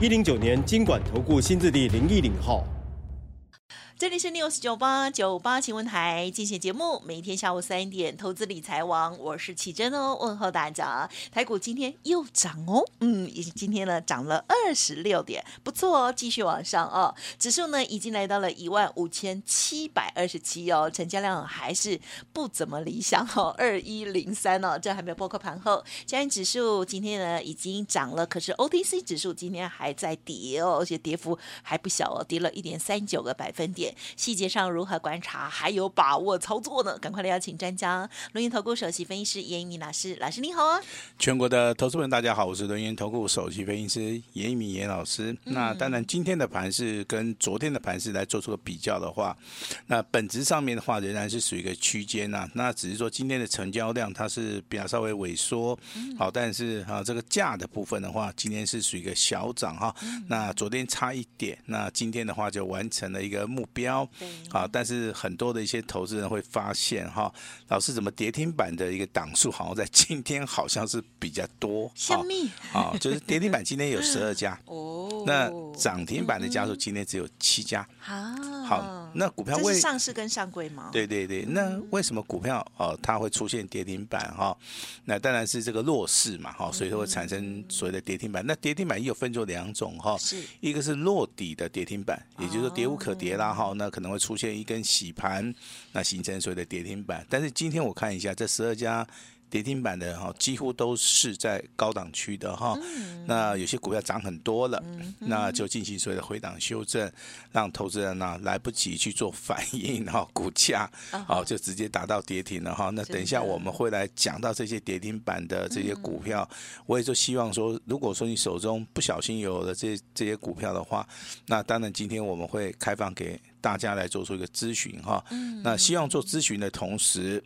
一零九年金管投顾新字第零一零号。这里是 News 九八九八新闻台，进行节目，每天下午三点，投资理财王，我是奇珍哦，问候大家。台股今天又涨哦，嗯，今天呢涨了二十六点，不错哦，继续往上哦。指数呢已经来到了一万五千七百二十七哦，成交量还是不怎么理想哦，二一零三哦，这还没有包括盘后。加权指数今天呢已经涨了，可是 OTC 指数今天还在跌哦，而且跌幅还不小哦，跌了一点三九个百分点。细节上如何观察，还有把握操作呢？赶快来邀请专家，轮源投顾首席分析师严一鸣老师，老师你好啊！全国的投资们大家好，我是轮源投顾首席分析师严一鸣严老师。嗯、那当然，今天的盘是跟昨天的盘势来做出个比较的话，那本质上面的话仍然是属于一个区间呐。那只是说今天的成交量它是比较稍微萎缩，嗯、好，但是啊这个价的部分的话，今天是属于一个小涨哈。嗯、那昨天差一点，那今天的话就完成了一个目标。标啊，但是很多的一些投资人会发现哈，老师怎么跌停板的一个档数好像在今天好像是比较多，小米啊，就是跌停板今天有十二家 哦，那涨停板的家数今天只有七家。啊，好，那股票为上市跟上柜吗？对对对，那为什么股票哦它会出现跌停板哈？那当然是这个弱势嘛哈，所以说会产生所谓的跌停板。那跌停板也有分作两种哈，是。一个是落底的跌停板，也就是说跌无可跌啦哈。那可能会出现一根洗盘，那形成所谓的跌停板。但是今天我看一下这十二家。跌停板的哈，几乎都是在高档区的哈。那有些股票涨很多了，那就进行所谓的回档修正，让投资人呢来不及去做反应哈，股价好就直接达到跌停了哈。那等一下我们会来讲到这些跌停板的这些股票，我也就希望说，如果说你手中不小心有了这这些股票的话，那当然今天我们会开放给大家来做出一个咨询哈。那希望做咨询的同时。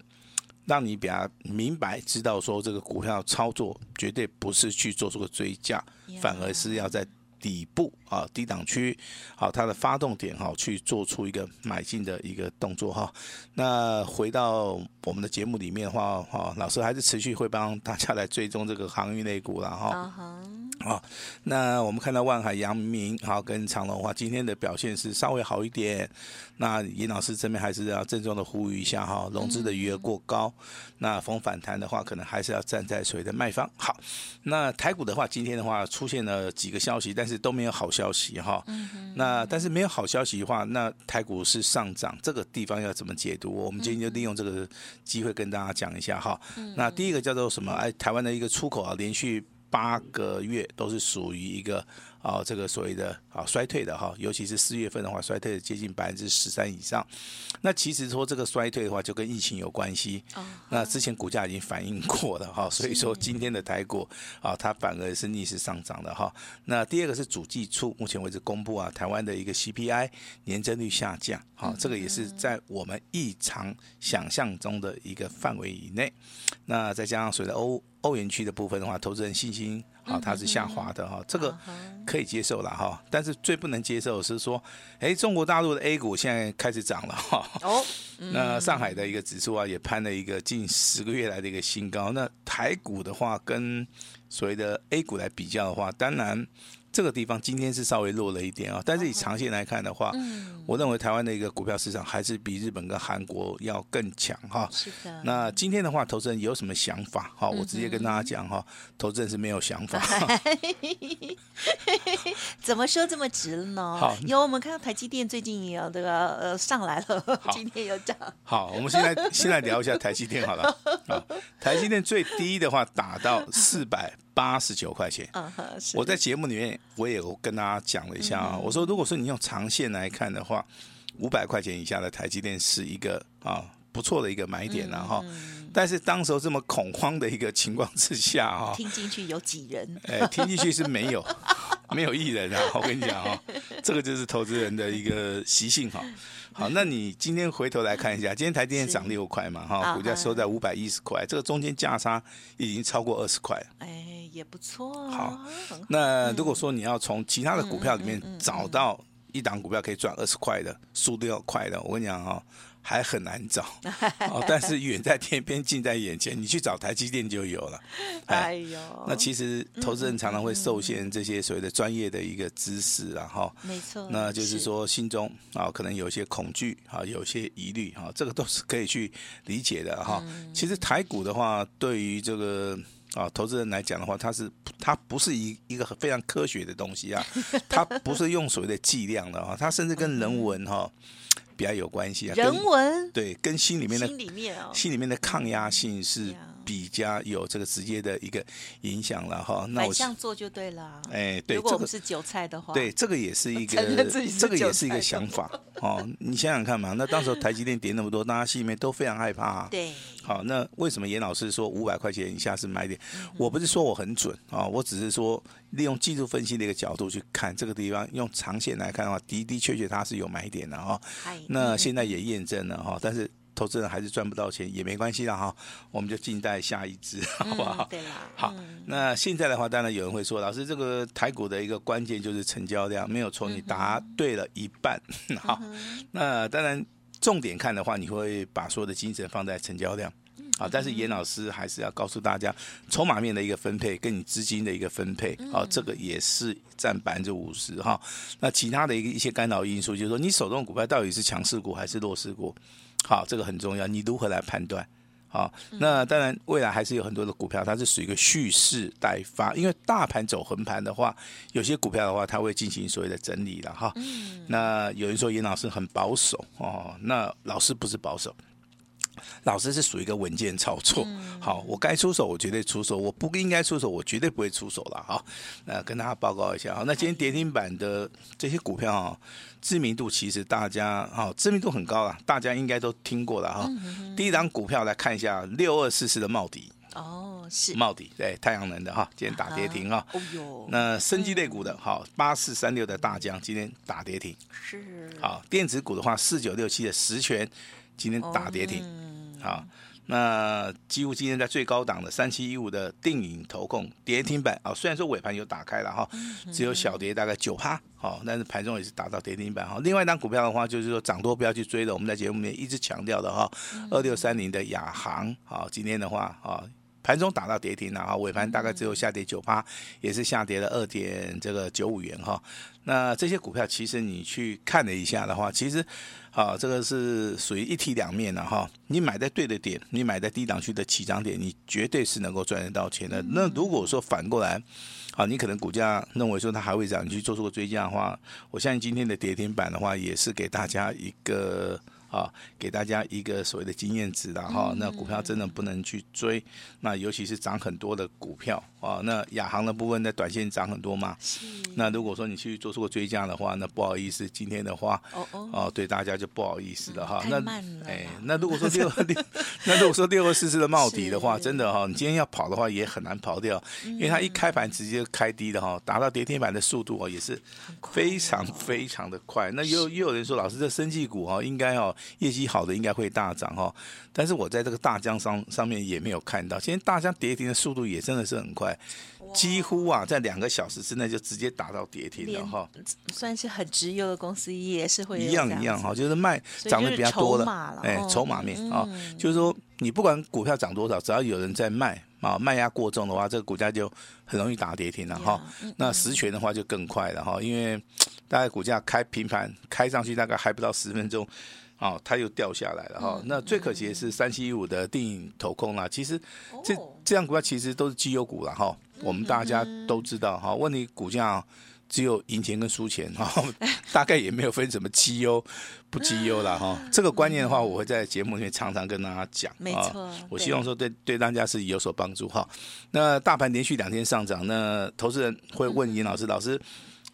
让你比较明白，知道说这个股票操作绝对不是去做出个追价，反而是要在底部啊低档区，好它的发动点哈，去做出一个买进的一个动作哈。那回到我们的节目里面的话哈，老师还是持续会帮大家来追踪这个航运类股了哈。好，那我们看到万海、阳明，好跟长隆的话，今天的表现是稍微好一点。那尹老师这边还是要郑重的呼吁一下哈，融资的余额过高，那逢反弹的话，可能还是要站在所谓的卖方。好，那台股的话，今天的话出现了几个消息，但是都没有好消息哈。那但是没有好消息的话，那台股是上涨，这个地方要怎么解读？我们今天就利用这个机会跟大家讲一下哈。那第一个叫做什么？哎，台湾的一个出口啊，连续。八个月都是属于一个啊，这个所谓的啊衰退的哈，尤其是四月份的话，衰退接近百分之十三以上。那其实说这个衰退的话，就跟疫情有关系。那之前股价已经反映过了哈，所以说今天的台股啊，它反而是逆势上涨的哈。那第二个是主计处目前为止公布啊，台湾的一个 CPI 年增率下降，好，这个也是在我们异常想象中的一个范围以内。那再加上随着欧欧元区的部分的话，投资人信心啊，它是下滑的哈，这个可以接受了哈。但是最不能接受的是说，哎，中国大陆的 A 股现在开始涨了哈。哦，那上海的一个指数啊，也攀了一个近十个月来的一个新高。那台股的话，跟所谓的 A 股来比较的话，当然。这个地方今天是稍微弱了一点啊，但是以长线来看的话，嗯，我认为台湾的一个股票市场还是比日本跟韩国要更强哈。是的。那今天的话，投资人有什么想法？哈，我直接跟大家讲哈，投资人是没有想法。怎么说这么直呢？好，有我们看到台积电最近也有这个呃上来了，今天有涨。好，我们现在先来聊一下台积电好了。啊，台积电最低的话打到四百。八十九块钱，我在节目里面我也有跟大家讲了一下啊，我说如果说你用长线来看的话，五百块钱以下的台积电是一个啊不错的一个买点然后，但是当时候这么恐慌的一个情况之下哈，听进去有几人？哎，听进去是没有，没有艺人啊！我跟你讲哈，这个就是投资人的一个习性哈。好，那你今天回头来看一下，今天台电涨六块嘛哈，股价收在五百一十块，这个中间价差已经超过二十块了。哎，也不错。好，那如果说你要从其他的股票里面找到一档股票可以赚二十块的，速度要快的，我跟你讲哈。还很难找，哦，但是远在天边，近在眼前。你去找台积电就有了。哎呦，那其实投资人常常会受限这些所谓的专业的一个知识，然后，没错，那就是说心中啊可能有一些恐惧啊，有些疑虑哈，这个都是可以去理解的哈。其实台股的话，对于这个啊投资人来讲的话，它是它不是一一个非常科学的东西啊，它不是用所谓的计量的啊，它甚至跟人文哈。比较有关系啊，人文对，跟心里面的心里面哦，心里面的抗压性是比较有这个直接的一个影响了哈。那我这样做就对了。哎，对，如果我们是韭菜的话，对，这个也是一个，这个也是一个想法哦。你想想看嘛，那当时台积电跌那么多，大家心里面都非常害怕。对，好，那为什么严老师说五百块钱以下是买点？我不是说我很准啊，我只是说利用技术分析的一个角度去看这个地方，用长线来看的话，的的确确它是有买点的哈。那现在也验证了哈，但是。投资人还是赚不到钱也没关系了哈，我们就静待下一支，好不好？对啦。好，那现在的话，当然有人会说，老师，这个台股的一个关键就是成交量，没有错，你答对了一半。好，那当然重点看的话，你会把所有的精神放在成交量。啊，但是严老师还是要告诉大家，筹码面的一个分配跟你资金的一个分配，好，这个也是占百分之五十哈。那其他的一个一些干扰因素，就是说你手中的股票到底是强势股还是弱势股？好，这个很重要，你如何来判断？好，那当然未来还是有很多的股票，它是属于一个蓄势待发，因为大盘走横盘的话，有些股票的话，它会进行所谓的整理了哈。那有人说严老师很保守哦，那老师不是保守。老师是属于一个稳健操作，好，我该出手我绝对出手，我不应该出手我绝对不会出手了哈。那跟大家报告一下，啊，那今天跌停板的这些股票啊，知名度其实大家哈知名度很高了，大家应该都听过了哈。第一档股票来看一下六二四四的茂迪哦，是。茂迪对太阳能的哈，今天打跌停哈。哦哟，那生技类股的哈八四三六的大江今天打跌停。是。好，电子股的话四九六七的实权今天打跌停。嗯。好，那几乎今天在最高档的三七一五的定影投控跌停板。啊，虽然说尾盘有打开了哈，只有小跌大概九趴，好，但是盘中也是达到跌停板哈。另外一档股票的话，就是说涨多不要去追的，我们在节目里面一直强调的哈，二六三零的亚航，好，今天的话啊，盘中打到跌停了啊，尾盘大概只有下跌九趴，也是下跌了二点这个九五元哈。那这些股票其实你去看了一下的话，其实。啊，这个是属于一体两面的哈。你买在对的点，你买在低档区的起涨点，你绝对是能够赚得到钱的。那如果说反过来，啊，你可能股价认为说它还会涨，你去做出个追加的话，我相信今天的跌停板的话，也是给大家一个。啊，给大家一个所谓的经验值的哈，那股票真的不能去追，那尤其是涨很多的股票啊，那亚航的部分在短线涨很多嘛，那如果说你去做出个追加的话，那不好意思，今天的话，哦哦，对大家就不好意思了哈。那哎，那如果说六六，那如果说六二四四的茂底的话，真的哈，你今天要跑的话也很难跑掉，因为它一开盘直接开低的哈，达到跌停板的速度哦，也是非常非常的快。那又又有人说，老师这生技股哈，应该哦。业绩好的应该会大涨哈，但是我在这个大江上上面也没有看到。现在大江跌停的速度也真的是很快，几乎啊在两个小时之内就直接达到跌停了哈。算是很直优的公司也是会一样一样哈，就是卖涨得比较多的，哎，筹码面啊，就是说你不管股票涨多少，只要有人在卖啊，卖压过重的话，这个股价就很容易打跌停了哈。那实权的话就更快了哈，因为大概股价开平盘开上去大概还不到十分钟。哦，它又掉下来了哈。那最可惜的是三七一五的电影投控啦。其实这这样股票其实都是绩优股了哈。我们大家都知道哈。问题股价只有赢钱跟输钱哈，大概也没有分什么绩优不绩优了哈。这个观念的话，我会在节目里面常常跟大家讲。没错，我希望说对对大家是有所帮助哈。那大盘连续两天上涨，那投资人会问尹老师，老师。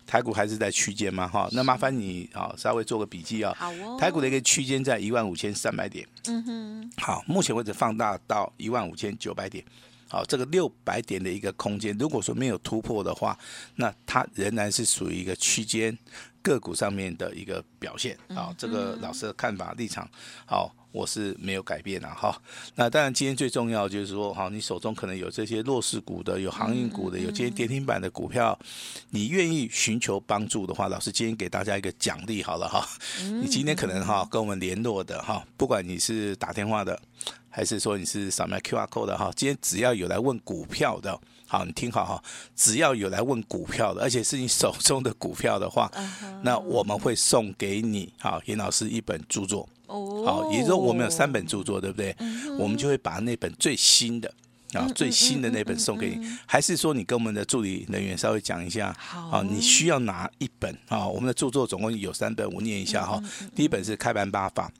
台股还是在区间吗？哈，那麻烦你啊，稍微做个笔记啊。好哦。台股的一个区间在一万五千三百点。嗯哼。好，目前为止放大到一万五千九百点。好，这个六百点的一个空间，如果说没有突破的话，那它仍然是属于一个区间个股上面的一个表现。好，这个老师的看法立场，好，我是没有改变的哈。那当然，今天最重要就是说，哈，你手中可能有这些弱势股的，有航运股的，有今天跌停板的股票，你愿意寻求帮助的话，老师今天给大家一个奖励好了哈。你今天可能哈跟我们联络的哈，不管你是打电话的。还是说你是扫描 QR code 的哈？今天只要有来问股票的，好，你听好哈，只要有来问股票的，而且是你手中的股票的话，那我们会送给你好严老师一本著作哦。好，也就是说我们有三本著作，对不对？我们就会把那本最新的啊最新的那本送给你。还是说你跟我们的助理人员稍微讲一下，好，你需要拿一本啊？我们的著作总共有三本，我念一下哈。第一本是开盘八法。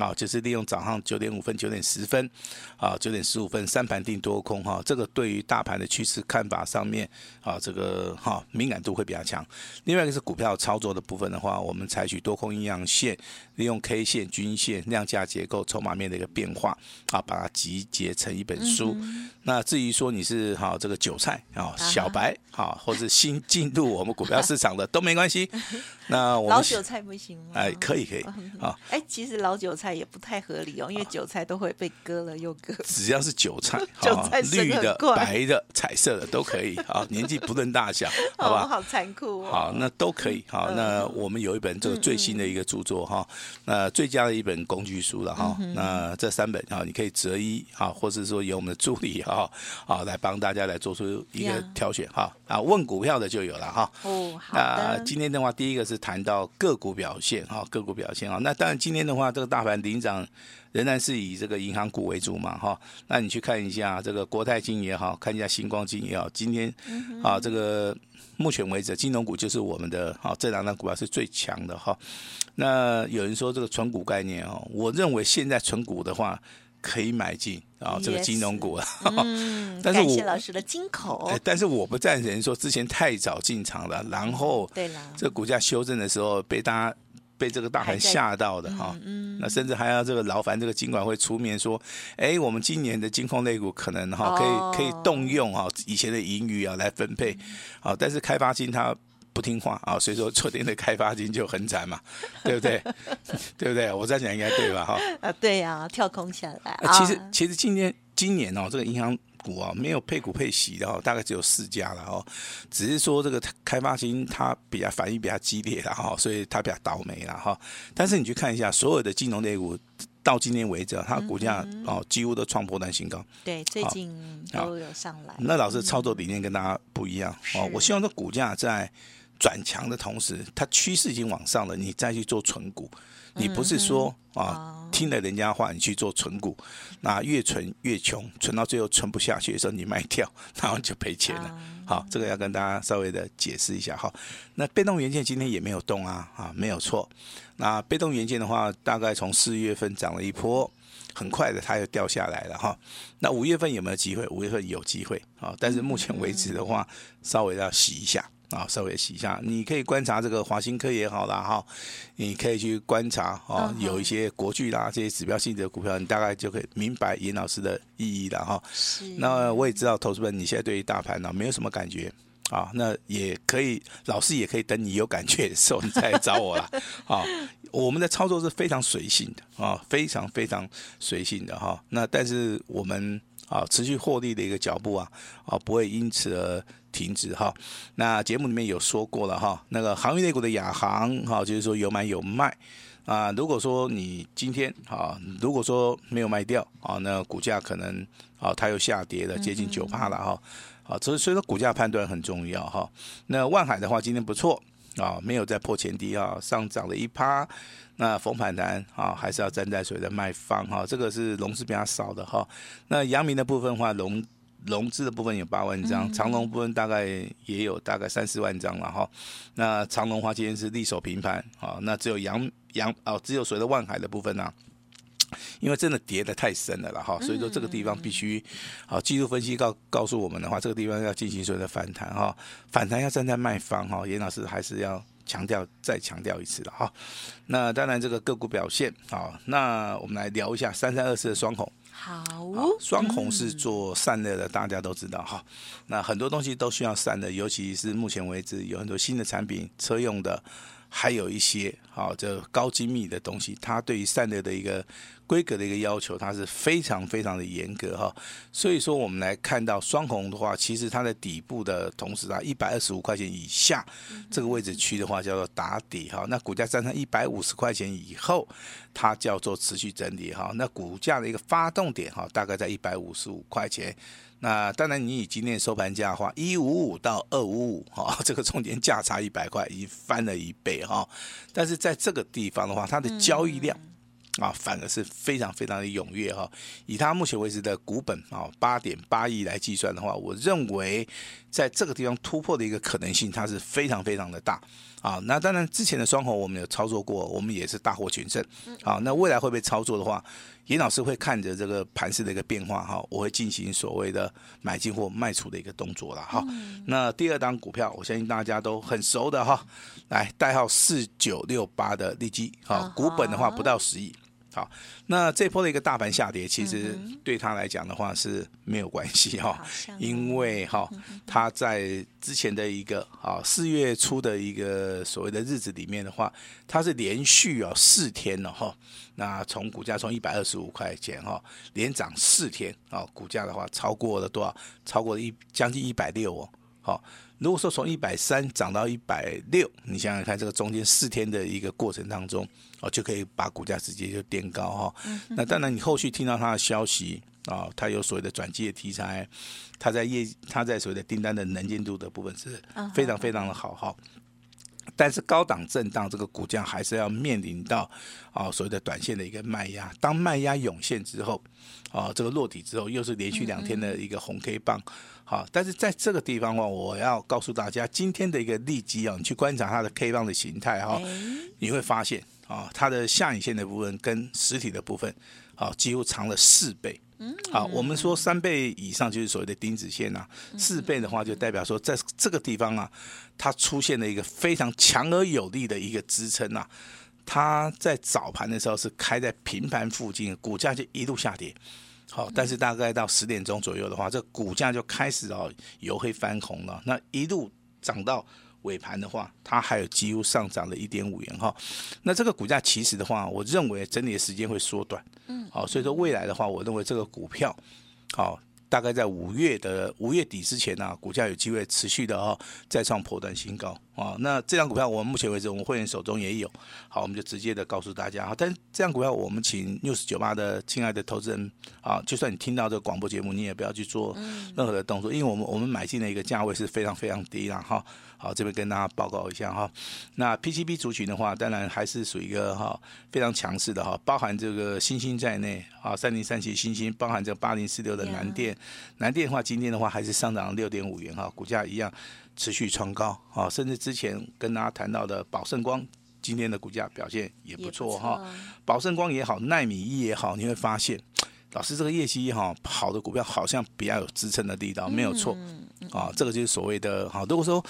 啊，就是利用早上九点五分、九点十分，啊，九点十五分三盘定多空哈，这个对于大盘的趋势看法上面啊，这个哈敏感度会比较强。另外一个是股票操作的部分的话，我们采取多空阴阳线，利用 K 线、均线、量价结构、筹码面的一个变化，啊，把它集结成一本书。嗯、那至于说你是哈这个韭菜啊、小白啊，或是新进入我们股票市场的都没关系。那我们老韭菜不行吗？哎，可以可以啊。哎，其实老韭菜也不太合理哦，因为韭菜都会被割了又割。只要是韭菜，韭菜绿的、白的、彩色的都可以啊，年纪不论大小，好吧？好残酷哦。好，那都可以。好，那我们有一本这个最新的一个著作哈，那最佳的一本工具书了哈。那这三本啊，你可以择一啊，或者说由我们的助理哈啊来帮大家来做出一个挑选哈啊，问股票的就有了哈。哦。那今天的话，第一个是。谈到个股表现哈，个股表现啊，那当然今天的话，这个大盘领涨仍然是以这个银行股为主嘛哈。那你去看一下这个国泰金也好，看一下星光金也好，今天啊这个目前为止金融股就是我们的哈这两张股票是最强的哈。那有人说这个存股概念哦，我认为现在存股的话。可以买进啊，这个金融股啊，嗯，但是谢老师的金口。但是我不赞成说之前太早进场了，然后这个股价修正的时候被大家被这个大盘吓到的哈，嗯，那甚至还要这个劳烦这个金管会出面说，哎，我们今年的金控类股可能哈可以可以动用哈以前的盈余啊来分配，好，但是开发金它。不听话啊，所以说昨天的开发金就很惨嘛，对不对？对不对？我在讲应该对吧？哈啊，对呀、啊，跳空下来。其实其实今天今年哦，这个银行股啊，没有配股配息的哦，大概只有四家了哦。只是说这个开发金它比较反应比较激烈了哈，所以它比较倒霉了哈。但是你去看一下所有的金融类股，到今天为止，它股价哦几乎都创破断新高。对，最近都有上来。那老师操作理念跟大家不一样哦，我希望这股价在。转强的同时，它趋势已经往上了，你再去做存股，你不是说啊听了人家话你去做存股，那越存越穷，存到最后存不下去的时候你卖掉，然后就赔钱了。好，这个要跟大家稍微的解释一下哈。那被动元件今天也没有动啊，啊没有错。那被动元件的话，大概从四月份涨了一波，很快的它又掉下来了哈。那五月份有没有机会？五月份有机会啊，但是目前为止的话，稍微要洗一下。啊，稍微洗一下，你可以观察这个华新科也好啦，哈，你可以去观察哦，有一些国巨啦这些指标性的股票，你大概就可以明白严老师的意义了哈。是。那我也知道，投资们你现在对于大盘呢没有什么感觉啊，那也可以，老师也可以等你有感觉的时候你再来找我啦。啊，我们的操作是非常随性的啊，非常非常随性的哈。那但是我们啊持续获利的一个脚步啊啊不会因此而。停止哈，那节目里面有说过了哈，那个航运类股的亚航哈，就是说有买有卖啊。如果说你今天啊，如果说没有卖掉啊，那股价可能啊，它又下跌了接近九趴了哈。啊，所以所以说股价判断很重要哈。那万海的话今天不错啊，没有再破前低啊，上涨了一趴。那逢反弹啊，还是要站在所谓的卖方哈，这个是融资比较少的哈。那阳明的部分的话融。融资的部分有八万张，长龙部分大概也有大概三四万张了哈。那长龙花今天是力守平盘啊，那只有阳阳哦，只有所谓的万海的部分呢、啊，因为真的跌的太深了了哈，所以说这个地方必须好技术分析告告诉我们的话，这个地方要进行所谓的反弹哈，反弹要站在卖方哈，严老师还是要强调再强调一次了哈。那当然这个个股表现好，那我们来聊一下三三二四的双红。好，双红是做散热的，大家都知道哈。那很多东西都需要散热，尤其是目前为止有很多新的产品，车用的。还有一些好，这高精密的东西，它对于散热的一个规格的一个要求，它是非常非常的严格哈。所以说，我们来看到双红的话，其实它的底部的同时啊，一百二十五块钱以下这个位置区的话，叫做打底哈。那股价站上一百五十块钱以后，它叫做持续整理哈。那股价的一个发动点哈，大概在一百五十五块钱。那当然，你以今天收盘价的话，一五五到二五五，哈，这个中间价差一百块，已经翻了一倍哈。但是在这个地方的话，它的交易量啊，反而是非常非常的踊跃哈。以它目前为止的股本啊，八点八亿来计算的话，我认为在这个地方突破的一个可能性，它是非常非常的大。啊，那当然，之前的双红我们有操作过，我们也是大获全胜。啊，那未来会不会操作的话，严老师会看着这个盘势的一个变化哈，我会进行所谓的买进或卖出的一个动作了哈。那第二档股票，我相信大家都很熟的哈，来代号四九六八的利基，好，股本的话不到十亿。好，那这波的一个大盘下跌，其实对他来讲的话是没有关系哈，因为哈，他在之前的一个啊四月初的一个所谓的日子里面的话，它是连续啊四天了哈，那从股价从一百二十五块钱哈，连涨四天啊，股价的话超过了多少？超过了一将近一百六哦，好。如果说从一百三涨到一百六，你想想看，这个中间四天的一个过程当中，哦，就可以把股价直接就垫高哈。那当然，你后续听到它的消息啊，它有所谓的转机的题材，它在业，它在所谓的订单的能见度的部分是非常非常的好哈。但是高档震荡，这个股价还是要面临到啊所谓的短线的一个卖压。当卖压涌现之后，啊这个落底之后，又是连续两天的一个红 K 棒。好，但是在这个地方的话，我要告诉大家，今天的一个利基啊，你去观察它的 K 棒的形态哈，你会发现啊，它的下影线的部分跟实体的部分，啊，几乎长了四倍。好，我们说三倍以上就是所谓的钉子线呐，四倍的话就代表说在这个地方啊，它出现了一个非常强而有力的一个支撑呐。它在早盘的时候是开在平盘附近，股价就一路下跌。好，但是大概到十点钟左右的话，这股价就开始哦由黑翻红了。那一路涨到尾盘的话，它还有几乎上涨了一点五元哈。那这个股价其实的话，我认为整理的时间会缩短。嗯，好，所以说未来的话，我认为这个股票，好。大概在五月的五月底之前呢、啊，股价有机会持续的哦再创破断新高啊。那这张股票我们目前为止我们会员手中也有，好，我们就直接的告诉大家哈。但这张股票我们请 News 九八的亲爱的投资人啊，就算你听到这个广播节目，你也不要去做任何的动作，因为我们我们买进的一个价位是非常非常低了哈。好，这边跟大家报告一下哈。那 PCB 族群的话，当然还是属于一个哈非常强势的哈，包含这个欣兴在内啊，三零三七欣兴，包含这个八零四六的南电，南电的话，今天的话还是上涨了六点五元哈，股价一样持续创高啊，甚至之前跟大家谈到的宝盛光，今天的股价表现也不错哈。宝盛光也好，奈米一也好，你会发现，老师这个业绩哈，好的股票好像比较有支撑的力道，没有错啊，这个就是所谓的哈，如果说。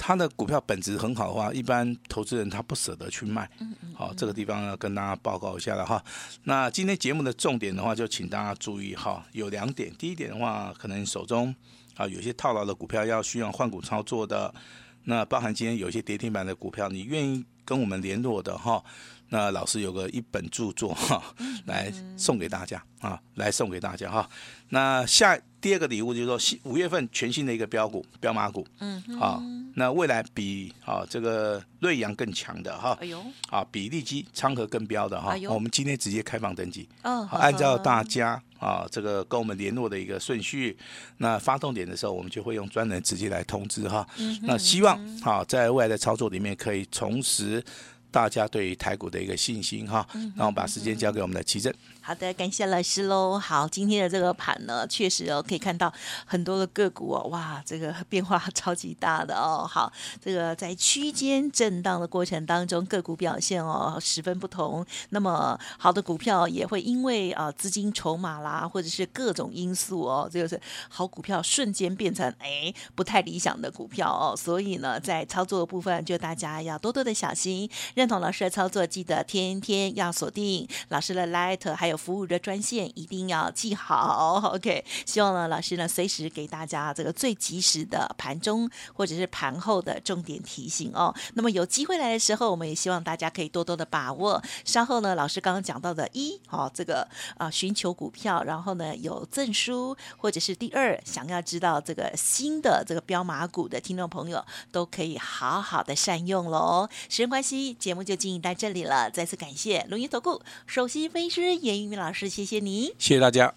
它的股票本质很好的话，一般投资人他不舍得去卖。好，这个地方要跟大家报告一下了哈。那今天节目的重点的话，就请大家注意哈，有两点。第一点的话，可能手中啊有些套牢的股票要需要换股操作的，那包含今天有些跌停板的股票，你愿意跟我们联络的哈。那老师有个一本著作哈，来送给大家啊，来送给大家哈。那下第二个礼物就是说，五月份全新的一个标股标码股，嗯，啊，那未来比啊这个瑞阳更强的哈，哎呦，啊比利基昌河更标的哈，我们今天直接开放登记，嗯，按照大家啊这个跟我们联络的一个顺序，那发动点的时候，我们就会用专人直接来通知哈。那希望啊在未来的操作里面可以重拾。大家对于台股的一个信心哈，那我把时间交给我们的奇正。好的，感谢老师喽。好，今天的这个盘呢，确实哦，可以看到很多的个股哦，哇，这个变化超级大的哦。好，这个在区间震荡的过程当中，个股表现哦十分不同。那么好的股票也会因为啊资金筹码啦，或者是各种因素哦，这就是好股票瞬间变成哎不太理想的股票哦。所以呢，在操作的部分，就大家要多多的小心。认同老师的操作，记得天天要锁定老师的 Light 还有服务的专线，一定要记好。OK，希望呢老师呢随时给大家这个最及时的盘中或者是盘后的重点提醒哦。那么有机会来的时候，我们也希望大家可以多多的把握。稍后呢，老师刚刚讲到的一，哦，这个啊寻求股票，然后呢有证书，或者是第二想要知道这个新的这个标码股的听众朋友，都可以好好的善用喽。时间关系，节目就进行到这里了。再次感谢龙云投顾首席分析师严玉明老师，谢谢你，谢谢大家。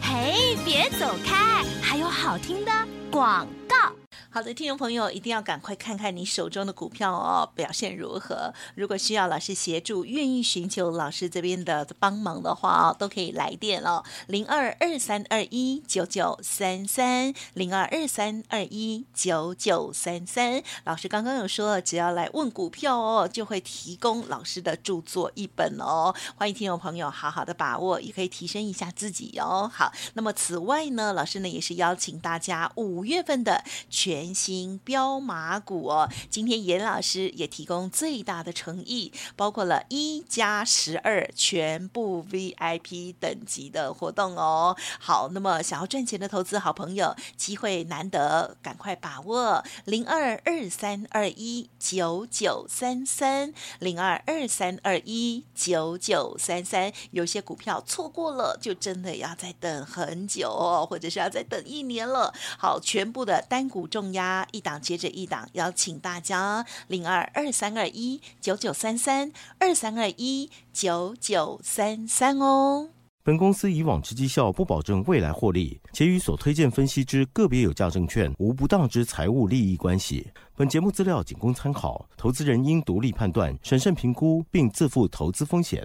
嘿，别走开，还有好听的广告。好的，听众朋友一定要赶快看看你手中的股票哦，表现如何？如果需要老师协助，愿意寻求老师这边的帮忙的话哦，都可以来电哦，零二二三二一九九三三，零二二三二一九九三三。老师刚刚有说，只要来问股票哦，就会提供老师的著作一本哦。欢迎听众朋友好好的把握，也可以提升一下自己哦。好，那么此外呢，老师呢也是邀请大家五五月份的全。新标码股哦，今天严老师也提供最大的诚意，包括了一加十二全部 VIP 等级的活动哦。好，那么想要赚钱的投资好朋友，机会难得，赶快把握零二二三二一九九三三零二二三二一九九三三。有些股票错过了，就真的要再等很久哦，或者是要再等一年了。好，全部的单股重压一档接着一档，邀请大家零二二三二一九九三三二三二一九九三三哦。本公司以往之绩效不保证未来获利，且与所推荐分析之个别有价证券无不当之财务利益关系。本节目资料仅供参考，投资人应独立判断、审慎评估，并自负投资风险。